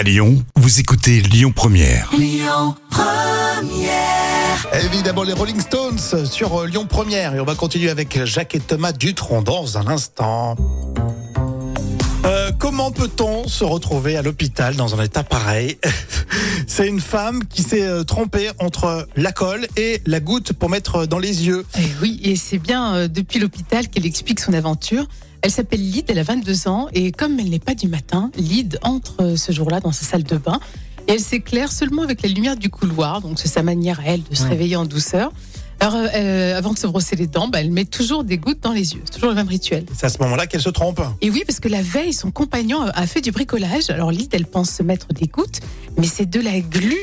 À Lyon, vous écoutez Lyon Première. Évidemment, les Rolling Stones sur euh, Lyon Première. Et on va continuer avec Jacques et Thomas Dutronc dans un instant. Euh, comment peut-on se retrouver à l'hôpital dans un état pareil C'est une femme qui s'est euh, trompée entre la colle et la goutte pour mettre dans les yeux. Eh oui, et c'est bien euh, depuis l'hôpital qu'elle explique son aventure. Elle s'appelle Lyd, elle a 22 ans, et comme elle n'est pas du matin, Lyd entre euh, ce jour-là dans sa salle de bain, et elle s'éclaire seulement avec la lumière du couloir, donc c'est sa manière à elle de se Ouais. réveiller en douceur. Alors, euh, euh, avant de se brosser les dents, bah, elle met toujours des gouttes dans les yeux, c'est toujours le même rituel. C'est à ce moment-là qu'elle se trompe. Et oui, parce que la veille, son compagnon a fait du bricolage. Alors Lyd, elle pense se mettre des gouttes, mais c'est de la glu.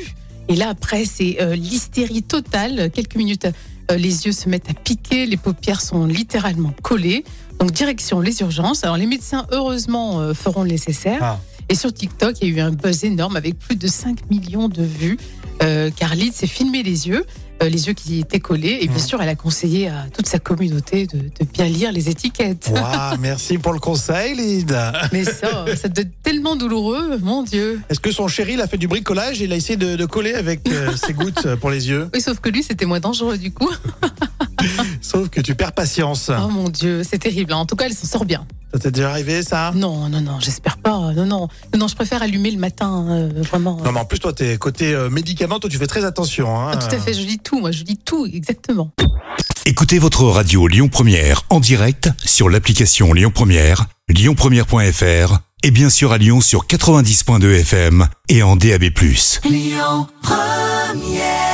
Et là, après, c'est euh, l'hystérie totale. Quelques minutes, euh, les yeux se mettent à piquer, les paupières sont littéralement collées. Donc direction les urgences. Alors les médecins, heureusement, feront le nécessaire. Ah. Et sur TikTok, il y a eu un buzz énorme avec plus de 5 millions de vues. Euh, car s'est filmé les yeux, euh, les yeux qui étaient collés. Et bien Mhm. sûr, elle a conseillé à toute sa communauté de, de bien lire les étiquettes. Waouh, merci pour le conseil, Lyd. Mais ça, ça doit être tellement douloureux, mon Dieu. Est-ce que son chéri il a fait du bricolage et il a essayé de, de coller avec euh, ses gouttes pour les yeux? Oui, sauf que lui, c'était moins dangereux du coup. Sauf que tu perds patience. Oh mon Dieu, c'est terrible. hein. En tout cas, elle s'en sort bien. Ça t'est déjà arrivé, ça? Non, non, non, j'espère pas. Non, non, non, non, je préfère allumer le matin, euh, vraiment. Non, mais en plus, toi, t'es côté euh, médicaments, toi, tu fais très attention. Hein. Ah, tout à fait, je lis tout, moi, je lis tout, exactement. Écoutez votre radio Lyon Première en direct sur l'application Lyon Première, lyonpremière.fr et bien sûr à Lyon sur 90.2 FM et en DAB+. Lyon Première